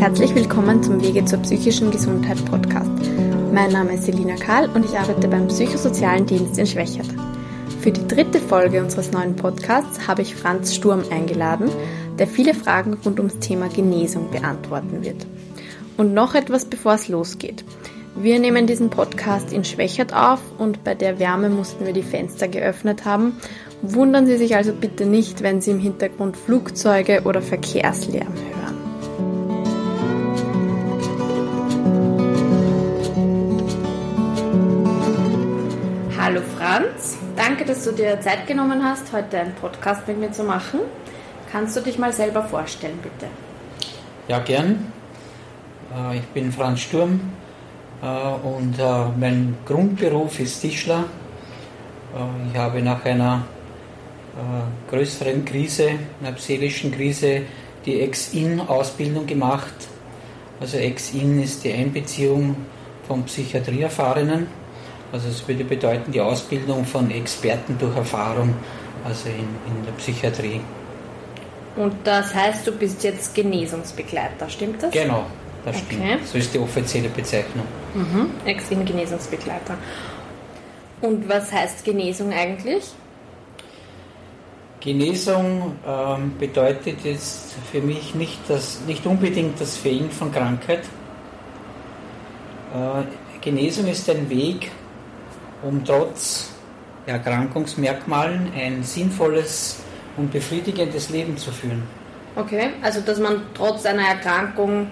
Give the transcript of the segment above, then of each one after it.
Herzlich willkommen zum Wege zur psychischen Gesundheit Podcast. Mein Name ist Selina Kahl und ich arbeite beim Psychosozialen Dienst in Schwächert. Für die dritte Folge unseres neuen Podcasts habe ich Franz Sturm eingeladen, der viele Fragen rund ums Thema Genesung beantworten wird. Und noch etwas, bevor es losgeht. Wir nehmen diesen Podcast in Schwächert auf und bei der Wärme mussten wir die Fenster geöffnet haben. Wundern Sie sich also bitte nicht, wenn Sie im Hintergrund Flugzeuge oder Verkehrslärm hören. Franz, danke, dass du dir Zeit genommen hast, heute einen Podcast mit mir zu machen. Kannst du dich mal selber vorstellen, bitte? Ja, gern. Äh, ich bin Franz Sturm, äh, und äh, mein Grundberuf ist Tischler. Ich habe nach einer größeren Krise, einer seelischen Krise, die Ex-In-Ausbildung gemacht. Also Ex-In ist die Einbeziehung von Psychiatrieerfahrenen. Also es würde bedeuten die Ausbildung von Experten durch Erfahrung, also in, in der Psychiatrie. Und das heißt, du bist jetzt Genesungsbegleiter, stimmt das? Genau, das stimmt. Okay. So ist die offizielle Bezeichnung. Mhm. Ex-In-Genesungsbegleiter. Und was heißt Genesung eigentlich? Genesung ähm, bedeutet jetzt für mich nicht, das, nicht unbedingt das Fehlen von Krankheit. Äh, Genesung ist ein Weg, um trotz Erkrankungsmerkmalen ein sinnvolles und befriedigendes Leben zu führen. Okay, also dass man trotz einer Erkrankung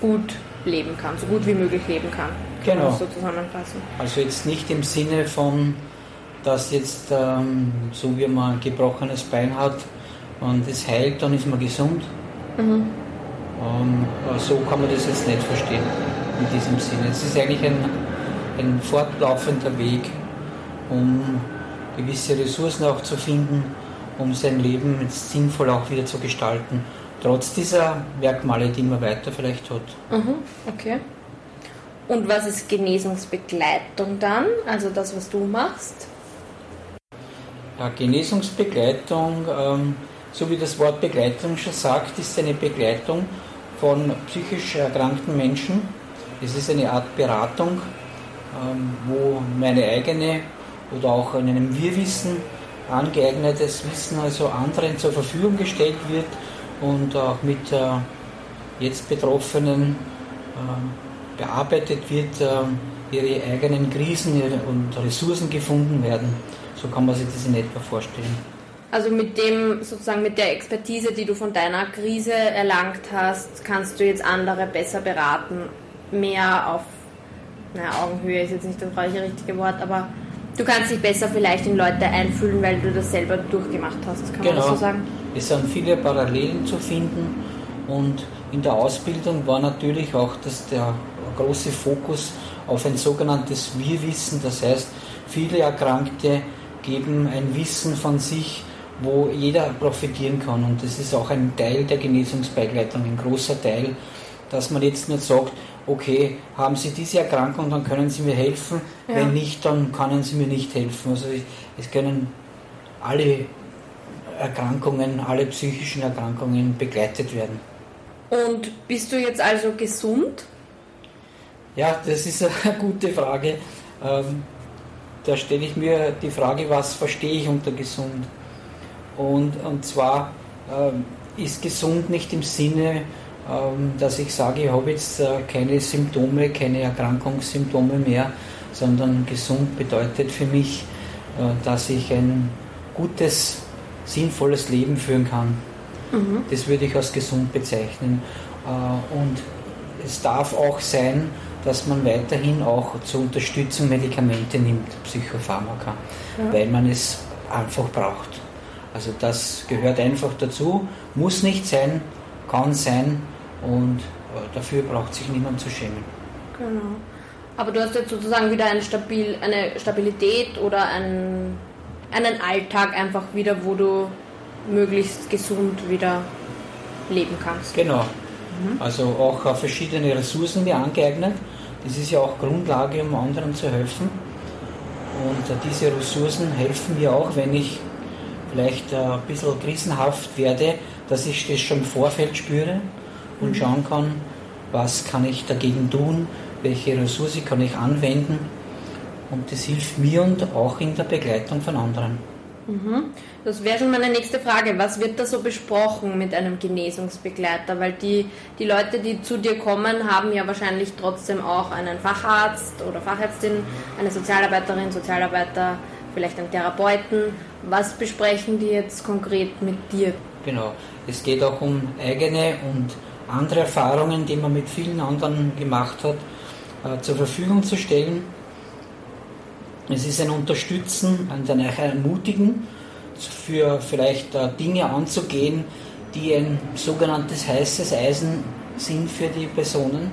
gut leben kann, so gut wie möglich leben kann. Kann genau. so zusammenfassen. Also jetzt nicht im Sinne von, dass jetzt ähm, so wie man ein gebrochenes Bein hat und es heilt, dann ist man gesund. Mhm. Ähm, so kann man das jetzt nicht verstehen in diesem Sinne. Es ist eigentlich ein, ein fortlaufender Weg, um gewisse Ressourcen auch zu finden, um sein Leben sinnvoll auch wieder zu gestalten trotz dieser Merkmale, die man weiter vielleicht hat. Mhm, okay. Und was ist Genesungsbegleitung dann? Also das, was du machst? Ja, Genesungsbegleitung, ähm, so wie das Wort Begleitung schon sagt, ist eine Begleitung von psychisch erkrankten Menschen. Es ist eine Art Beratung, wo meine eigene oder auch in einem Wirrwissen angeeignetes Wissen also anderen zur Verfügung gestellt wird und auch mit äh, jetzt Betroffenen äh, bearbeitet wird, äh, ihre eigenen Krisen und Ressourcen gefunden werden. So kann man sich das in etwa vorstellen. Also mit dem, sozusagen mit der Expertise, die du von deiner Krise erlangt hast, kannst du jetzt andere besser beraten, mehr auf, naja, Augenhöhe ist jetzt nicht das richtige Wort, aber du kannst dich besser vielleicht in Leute einfühlen, weil du das selber durchgemacht hast, kann genau. man das so genau. sagen? Es sind viele Parallelen zu finden und in der Ausbildung war natürlich auch das, der große Fokus auf ein sogenanntes Wir-Wissen. Das heißt, viele Erkrankte geben ein Wissen von sich, wo jeder profitieren kann. Und das ist auch ein Teil der Genesungsbegleitung, ein großer Teil, dass man jetzt nicht sagt, okay, haben Sie diese Erkrankung, dann können Sie mir helfen. Ja. Wenn nicht, dann können Sie mir nicht helfen. Also es können alle Erkrankungen, alle psychischen Erkrankungen begleitet werden. Und bist du jetzt also gesund? Ja, das ist eine gute Frage. Ähm, da stelle ich mir die Frage, was verstehe ich unter gesund? Und, und zwar ähm, ist gesund nicht im Sinne, dass ich sage, ich habe jetzt äh, keine Symptome, keine Erkrankungssymptome mehr, sondern gesund bedeutet für mich, äh, dass ich ein gutes sinnvolles Leben führen kann. Mhm. Das würde ich als gesund bezeichnen. Äh, und es darf auch sein, dass man weiterhin auch zur Unterstützung Medikamente nimmt, Psychopharmaka, ja. weil man es einfach braucht. Also das gehört einfach dazu, muss nicht sein, kann sein und äh, dafür braucht sich niemand zu schämen. Genau. Aber du hast jetzt sozusagen wieder ein Stabil, eine Stabilität oder ein einen Alltag einfach wieder, wo du möglichst gesund wieder leben kannst. Genau. Mhm. Also auch verschiedene Ressourcen mir angeeignet. Das ist ja auch Grundlage, um anderen zu helfen. Und diese Ressourcen helfen mir auch, wenn ich vielleicht ein bisschen krisenhaft werde, dass ich das schon im Vorfeld spüre und schauen kann, was kann ich dagegen tun, welche Ressource kann ich anwenden und das hilft mir und auch in der Begleitung von anderen. Mhm. Das wäre schon meine nächste Frage. Was wird da so besprochen mit einem Genesungsbegleiter? Weil die, die Leute, die zu dir kommen, haben ja wahrscheinlich trotzdem auch einen Facharzt oder Fachärztin, eine Sozialarbeiterin, Sozialarbeiter, vielleicht einen Therapeuten. Was besprechen die jetzt konkret mit dir? Genau. Es geht auch um eigene und andere Erfahrungen, die man mit vielen anderen gemacht hat, äh, zur Verfügung zu stellen. Es ist ein Unterstützen, ein Ermutigen, für vielleicht äh, Dinge anzugehen, die ein sogenanntes heißes Eisen sind für die Personen.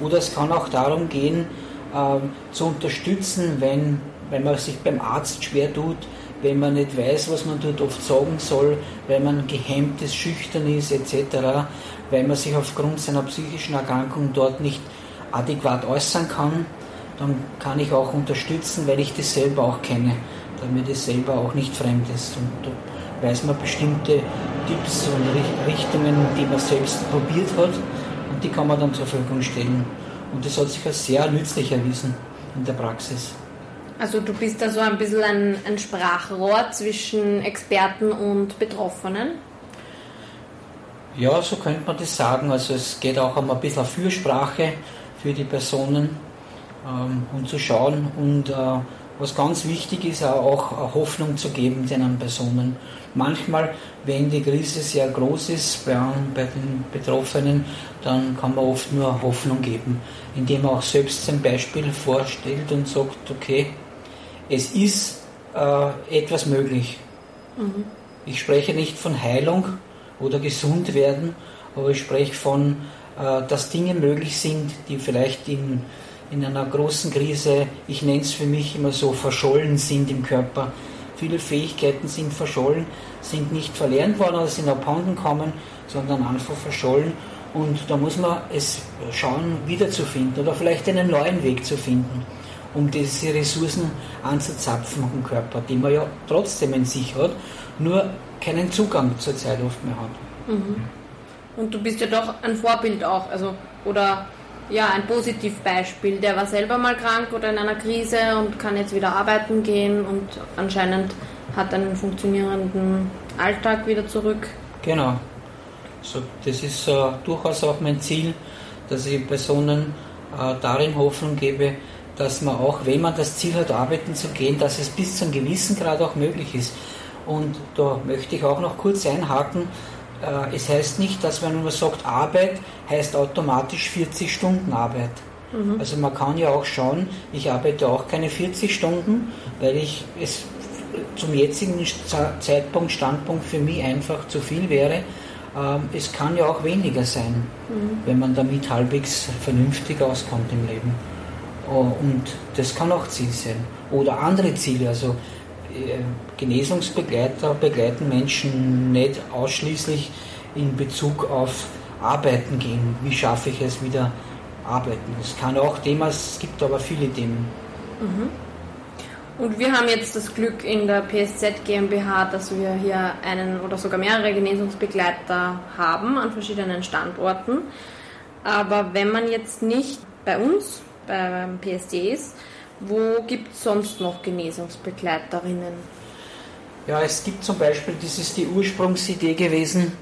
Oder es kann auch darum gehen, äh, zu unterstützen, wenn, wenn man sich beim Arzt schwer tut, wenn man nicht weiß, was man dort oft sagen soll, wenn man gehemmt ist, schüchtern ist etc., weil man sich aufgrund seiner psychischen Erkrankung dort nicht adäquat äußern kann, dann kann ich auch unterstützen, weil ich das selber auch kenne, damit es selber auch nicht fremd ist. Und da weiß man bestimmte Tipps und Richtungen, die man selbst probiert hat und die kann man dann zur Verfügung stellen. Und das hat sich als sehr nützlich erwiesen in der Praxis. Also du bist da so ein bisschen ein, ein Sprachrohr zwischen Experten und Betroffenen? Ja, so könnte man das sagen. Also es geht auch um ein bisschen Fürsprache für die Personen ähm, und zu schauen und äh, was ganz wichtig ist, auch Hoffnung zu geben den Personen. Manchmal, wenn die Krise sehr groß ist bei, bei den Betroffenen, dann kann man oft nur Hoffnung geben, indem man auch selbst ein Beispiel vorstellt und sagt, okay, es ist äh, etwas möglich. Mhm. Ich spreche nicht von Heilung oder gesund werden, aber ich spreche von, äh, dass Dinge möglich sind, die vielleicht in, in einer großen Krise, ich nenne es für mich immer so, verschollen sind im Körper. Viele Fähigkeiten sind verschollen, sind nicht verlernt worden oder sind abhanden gekommen, sondern einfach verschollen. Und da muss man es schauen, wiederzufinden oder vielleicht einen neuen Weg zu finden um diese Ressourcen anzuzapfen im Körper, die man ja trotzdem in sich hat, nur keinen Zugang zur Zeit oft mehr hat. Mhm. Und du bist ja doch ein Vorbild auch, also oder ja, ein Positivbeispiel. Der war selber mal krank oder in einer Krise und kann jetzt wieder arbeiten gehen und anscheinend hat einen funktionierenden Alltag wieder zurück. Genau. So, das ist äh, durchaus auch mein Ziel, dass ich Personen äh, darin Hoffnung gebe, dass man auch, wenn man das Ziel hat, arbeiten zu gehen, dass es bis zu einem gewissen Grad auch möglich ist. Und da möchte ich auch noch kurz einhaken. Äh, es heißt nicht, dass wenn man sagt, Arbeit heißt automatisch 40 Stunden Arbeit. Mhm. Also man kann ja auch schauen, ich arbeite auch keine 40 Stunden, weil ich es zum jetzigen Zeitpunkt, Standpunkt für mich einfach zu viel wäre. Ähm, es kann ja auch weniger sein, mhm. wenn man damit halbwegs vernünftig auskommt im Leben. Oh, und das kann auch Ziel sein. Oder andere Ziele, also äh, Genesungsbegleiter begleiten Menschen nicht ausschließlich in Bezug auf Arbeiten gehen. Wie schaffe ich es wieder arbeiten? Das kann auch Thema, es gibt aber viele Themen. Mhm. Und wir haben jetzt das Glück in der PSZ GmbH, dass wir hier einen oder sogar mehrere Genesungsbegleiter haben an verschiedenen Standorten. Aber wenn man jetzt nicht bei uns beim PSD ist. Wo gibt es sonst noch Genesungsbegleiterinnen? Ja, es gibt zum Beispiel, das ist die Ursprungsidee gewesen,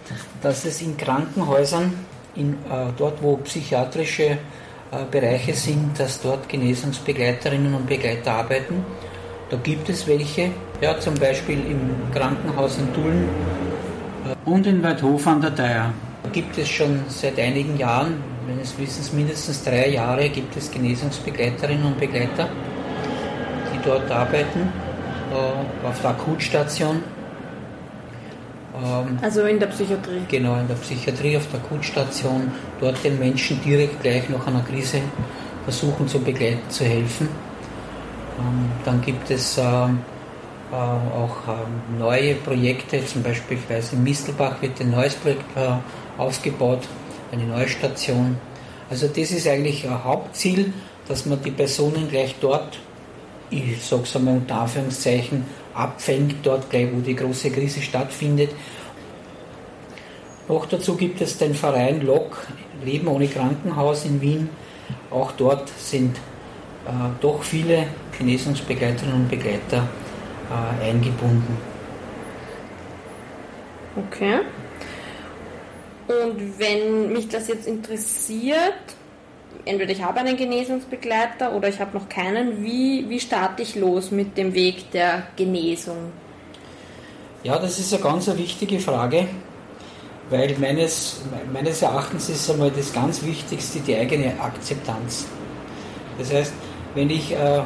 dass es in Krankenhäusern, in, äh, dort wo psychiatrische äh, Bereiche sind, dass dort Genesungsbegleiterinnen und Begleiter arbeiten. Da gibt es welche, ja, zum Beispiel im Krankenhaus in Tulln äh, und in Weidhofen an der Theier. Da gibt es schon seit einigen Jahren meines Wissens mindestens drei Jahre gibt es Genesungsbegleiterinnen und Begleiter, die dort arbeiten, äh, auf der Akutstation. Ähm, also in der Psychiatrie? Genau, in der Psychiatrie, auf der Akutstation, dort den Menschen direkt gleich nach einer Krise versuchen zu begleiten, zu helfen. Ähm, dann gibt es ähm, äh, auch neue Projekte, zum Beispiel, ich weiß, in Mistelbach wird ein neues Projekt aufgebaut, eine neue Station. Also das ist eigentlich ein Hauptziel, dass man die Personen gleich dort, ich sage es einmal unter Anführungszeichen, abfängt, dort gleich, wo die große Krise stattfindet. Noch dazu gibt es den Verein LOK, Leben ohne Krankenhaus in Wien. Auch dort sind äh, doch viele Genesungsbegleiterinnen und Begleiter äh, eingebunden. Okay. Und wenn mich das jetzt interessiert, entweder ich habe einen Genesungsbegleiter oder ich habe noch keinen, wie, wie starte ich los mit dem Weg der Genesung? Ja, das ist eine ganz wichtige Frage, weil meines, meines Erachtens ist einmal das ganz Wichtigste die eigene Akzeptanz. Das heißt, wenn ich äh,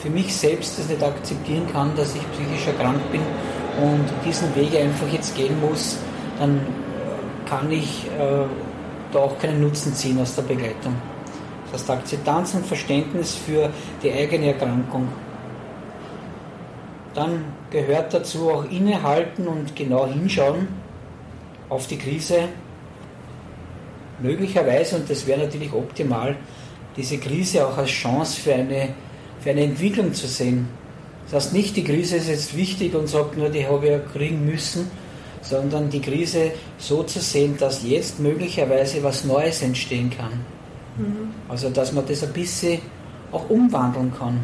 für mich selbst das nicht akzeptieren kann, dass ich psychisch erkrankt bin und diesen Weg einfach jetzt gehen muss, dann kann ich äh, da auch keinen Nutzen ziehen aus der Begleitung. Das heißt Akzeptanz und Verständnis für die eigene Erkrankung. Dann gehört dazu auch innehalten und genau hinschauen auf die Krise. Möglicherweise, und das wäre natürlich optimal, diese Krise auch als Chance für eine, für eine Entwicklung zu sehen. Das heißt nicht, die Krise ist jetzt wichtig und sagt nur, die habe ich ja kriegen müssen, sondern die Krise so zu sehen, dass jetzt möglicherweise was Neues entstehen kann. Mhm. Also dass man das ein bisschen auch umwandeln kann.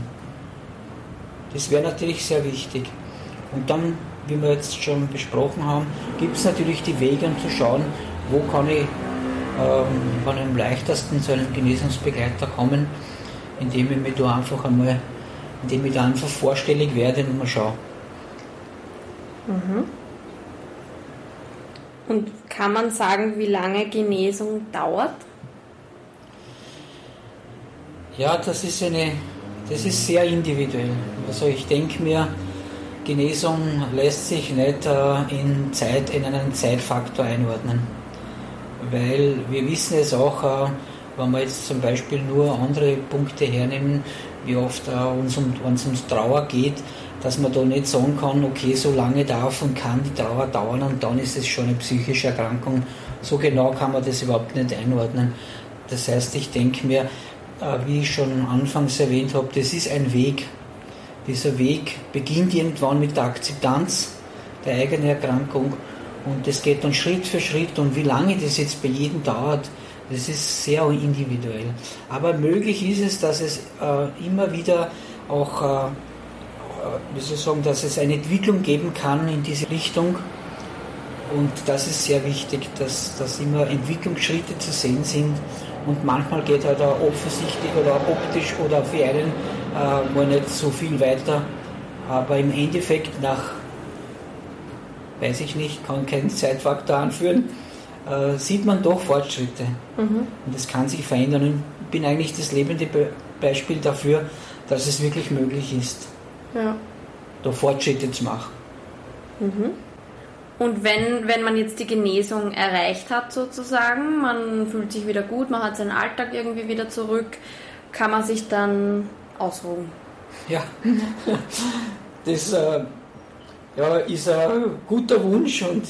Das wäre natürlich sehr wichtig. Und dann, wie wir jetzt schon besprochen haben, gibt es natürlich die Wege, um zu schauen, wo kann ich ähm, am leichtesten zu einem Genesungsbegleiter kommen, indem ich mich da einfach einmal, indem ich da einfach vorstellig werde und mal schaue. Mhm. Und kann man sagen, wie lange Genesung dauert? Ja, das ist eine, das ist sehr individuell. Also ich denke mir, Genesung lässt sich nicht äh, in Zeit, in einen Zeitfaktor einordnen. Weil wir wissen es auch, äh, wenn wir jetzt zum Beispiel nur andere Punkte hernehmen, wie oft äh, uns um, uns ums Trauer geht, dass man da nicht sagen kann, okay, so lange darf und kann die Trauer dauern und dann ist es schon eine psychische Erkrankung. So genau kann man das überhaupt nicht einordnen. Das heißt, ich denke mir, äh, wie ich schon anfangs erwähnt habe, das ist ein Weg. Dieser Weg beginnt irgendwann mit der Akzeptanz der eigenen Erkrankung und das geht dann Schritt für Schritt und wie lange das jetzt bei jedem dauert, das ist sehr individuell. Aber möglich ist es, dass es äh, immer wieder auch äh, wie soll ich sagen, dass es eine Entwicklung geben kann in diese Richtung. Und das ist sehr wichtig, dass, dass immer Entwicklungsschritte zu sehen sind. Und manchmal geht halt auch offensichtlich oder optisch oder für einen äh, mal nicht so viel weiter. Aber im Endeffekt nach, weiß ich nicht, kann keinen Zeitfaktor anführen, äh, sieht man doch Fortschritte. Mhm. Und das kann sich verändern. Und ich bin eigentlich das lebende Be Beispiel dafür, dass es wirklich möglich ist ja. da Fortschritte zu machen. Mhm. Und wenn, wenn man jetzt die Genesung erreicht hat, sozusagen, man fühlt sich wieder gut, man hat seinen Alltag irgendwie wieder zurück, kann man sich dann ausruhen? Ja, das äh, ja, ist ein guter Wunsch und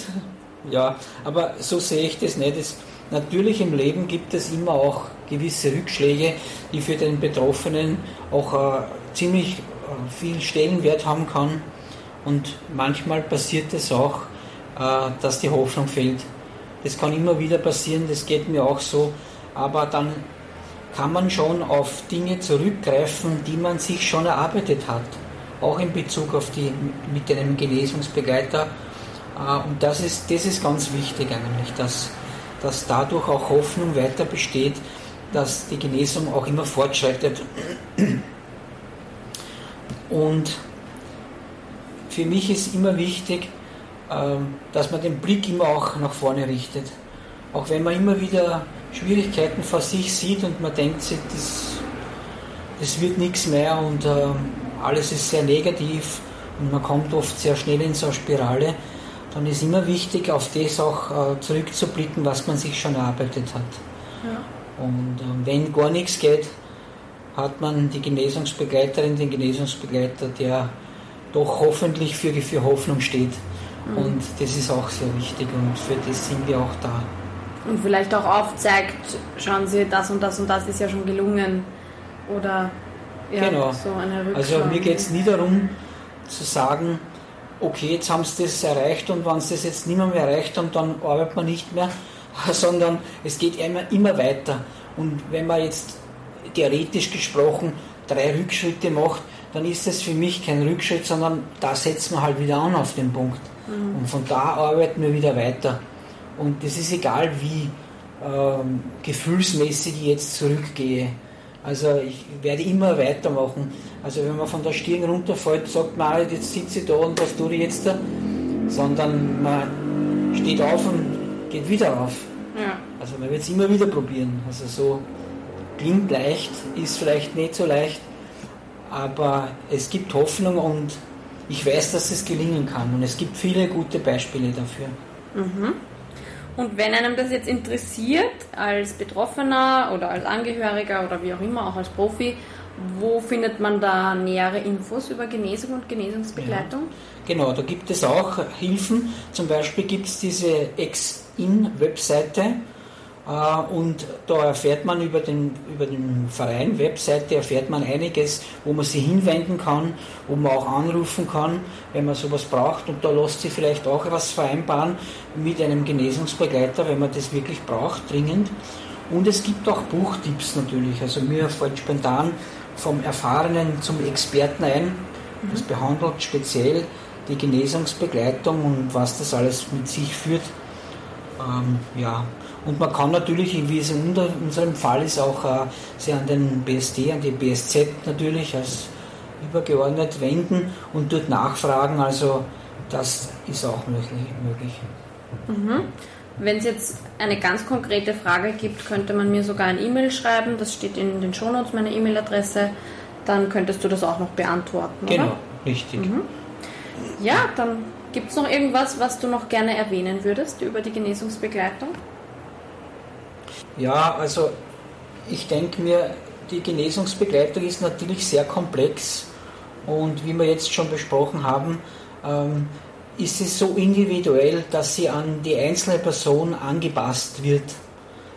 ja, aber so sehe ich das nicht. Das, natürlich im Leben gibt es immer auch gewisse Rückschläge, die für den Betroffenen auch äh, ziemlich viel Stellenwert haben kann. Und manchmal passiert es auch, äh, dass die Hoffnung fehlt. Das kann immer wieder passieren, das geht mir auch so. Aber dann kann man schon auf Dinge zurückgreifen, die man sich schon erarbeitet hat. Auch in Bezug auf die mit einem Genesungsbegleiter. Äh, und das ist, das ist ganz wichtig eigentlich, dass, dass dadurch auch Hoffnung weiter besteht, dass die Genesung auch immer fortschreitet. Und für mich ist immer wichtig, ähm, dass man den Blick immer auch nach vorne richtet. Auch wenn man immer wieder Schwierigkeiten vor sich sieht und man denkt sich, das, das wird nichts mehr und ähm, alles ist sehr negativ und man kommt oft sehr schnell in so eine Spirale, dann ist immer wichtig, auf das auch äh, zurückzublicken, was man sich schon erarbeitet hat. Ja. Und ähm, wenn gar nichts geht, hat man die Genesungsbegleiterin, den Genesungsbegleiter, der doch hoffentlich für, für Hoffnung steht. Mhm. Und das ist auch sehr wichtig und für das sind wir auch da. Und vielleicht auch aufzeigt, schauen Sie, das und das und das ist ja schon gelungen. Oder ja, genau. so eine Rückschau. Also mir geht es nie darum zu sagen, okay, jetzt haben sie das erreicht und wenn sie das jetzt nicht mehr, mehr erreicht haben, dann arbeitet man nicht mehr, sondern es geht immer, immer weiter. Und wenn man jetzt theoretisch gesprochen drei Rückschritte macht, dann ist das für mich kein Rückschritt, sondern da setzen wir halt wieder an auf den Punkt. Mhm. Und von da arbeiten wir wieder weiter. Und das ist egal, wie ähm, gefühlsmäßig ich jetzt zurückgehe. Also ich werde immer weitermachen. Also wenn man von der Stirn runterfällt, sagt man nicht, jetzt sitze ich da und was tue ich jetzt da? Sondern man steht auf und geht wieder auf. Ja. Also man wird es immer wieder probieren. Also so klingt leicht, ist vielleicht nicht so leicht, aber es gibt Hoffnung und ich weiß, dass es gelingen kann. Und es gibt viele gute Beispiele dafür. Mhm. Und wenn einem das jetzt interessiert, als Betroffener oder als Angehöriger oder wie auch immer, auch als Profi, wo findet man da nähere Infos über Genesung und Genesungsbegleitung? Ja, genau, da gibt es auch Hilfen. Zum Beispiel gibt es diese Ex-In-Webseite und da erfährt man über den, über den Verein, Webseite, erfährt man einiges, wo man sich hinwenden kann, wo man auch anrufen kann, wenn man sowas braucht. Und da lässt sich vielleicht auch was vereinbaren mit einem Genesungsbegleiter, wenn man das wirklich braucht, dringend. Und es gibt auch Buchtipps natürlich. Also mir fällt spontan vom Erfahrenen zum Experten ein. Das mhm. behandelt speziell die Genesungsbegleitung und was das alles mit sich führt. Ähm, ja, und man kann natürlich, wie es in unserem Fall ist, auch äh, sich an den BSD, an die BSZ natürlich als übergeordnet wenden und dort nachfragen. Also das ist auch möglich. Mhm. Wenn es jetzt eine ganz konkrete Frage gibt, könnte man mir sogar ein E-Mail schreiben. Das steht in den Shownotes, meine E-Mail-Adresse. Dann könntest du das auch noch beantworten. Genau, oder? richtig. Mhm. Ja, dann gibt es noch irgendwas, was du noch gerne erwähnen würdest über die Genesungsbegleitung? Ja, also ich denke mir, die Genesungsbegleitung ist natürlich sehr komplex und wie wir jetzt schon besprochen haben, ähm, ist es so individuell, dass sie an die einzelne Person angepasst wird.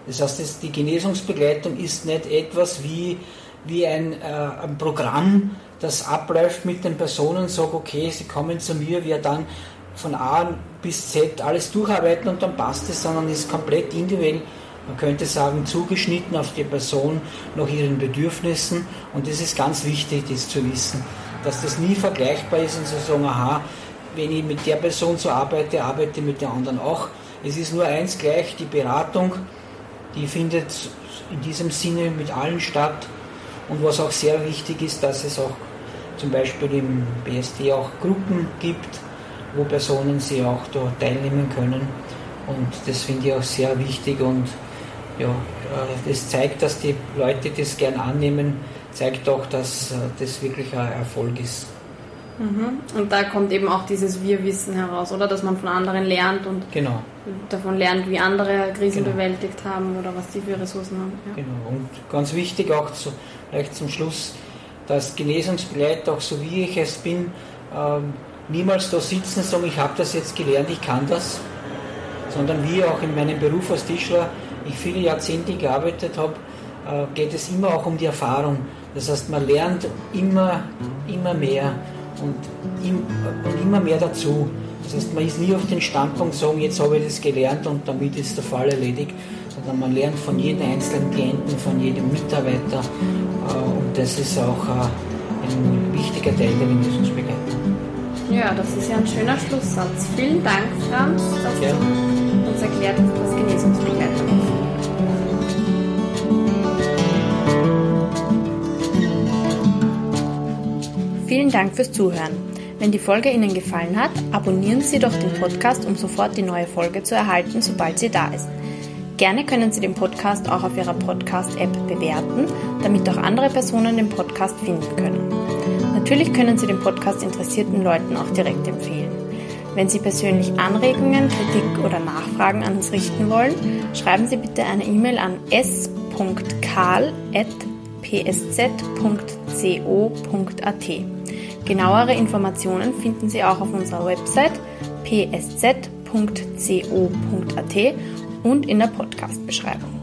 Das heißt, die Genesungsbegleitung ist nicht etwas wie, wie ein, äh, ein Programm, das abläuft mit den Personen, sagt, okay, sie kommen zu mir, wir dann von A bis Z alles durcharbeiten und dann passt es, sondern es ist komplett individuell man könnte sagen, zugeschnitten auf die Person nach ihren Bedürfnissen. Und das ist ganz wichtig, das zu wissen, dass das nie vergleichbar ist und zu sagen, aha, wenn ich mit der Person so arbeite, arbeite ich mit der anderen auch. Es ist nur eins gleich, die Beratung, die findet in diesem Sinne mit allen statt. Und was auch sehr wichtig ist, dass es auch zum Beispiel im BSD auch Gruppen gibt, wo Personen sie auch da teilnehmen können. Und das finde ich auch sehr wichtig und ja, äh, das zeigt, dass die Leute das gern annehmen, zeigt auch, dass äh, das wirklich ein Erfolg ist. Mhm. Und da kommt eben auch dieses Wir-Wissen heraus, oder? Dass man von anderen lernt und genau. davon lernt, wie andere Krisen genau. bewältigt haben oder was die für Ressourcen haben. Ja. Genau. Und ganz wichtig auch zu, vielleicht zum Schluss, dass Genesungsbegleiter, auch so wie ich es bin, ähm, niemals da sitzen und sagen, ich habe das jetzt gelernt, ich kann das, sondern wir auch in meinem Beruf als Tischler ich viele Jahrzehnte gearbeitet habe, äh, geht es immer auch um die Erfahrung. Das heißt, man lernt immer, immer mehr und, und immer mehr dazu. Das heißt, man ist nie auf den Standpunkt sagen, jetzt habe ich das gelernt und damit ist der Fall erledigt, sondern man lernt von jedem einzelnen Klienten, von jedem Mitarbeiter äh, und das ist auch äh, ein wichtiger Teil der Genesungsbegleitung. Ja, das ist ja ein schöner Schlusssatz. Vielen Dank, Franz, dass ja. du uns erklärt hast, was Genesungsbegleitung ist. Vielen Dank fürs Zuhören. Wenn die Folge Ihnen gefallen hat, abonnieren Sie doch den Podcast, um sofort die neue Folge zu erhalten, sobald sie da ist. Gerne können Sie den Podcast auch auf Ihrer Podcast-App bewerten, damit auch andere Personen den Podcast finden können. Natürlich können Sie den Podcast interessierten Leuten auch direkt empfehlen. Wenn Sie persönlich Anregungen, Kritik oder Nachfragen an uns richten wollen, schreiben Sie bitte eine E-Mail an s.karl.psz.co.at. Genauere Informationen finden Sie auch auf unserer Website psz.co.at und in der Podcast-Beschreibung.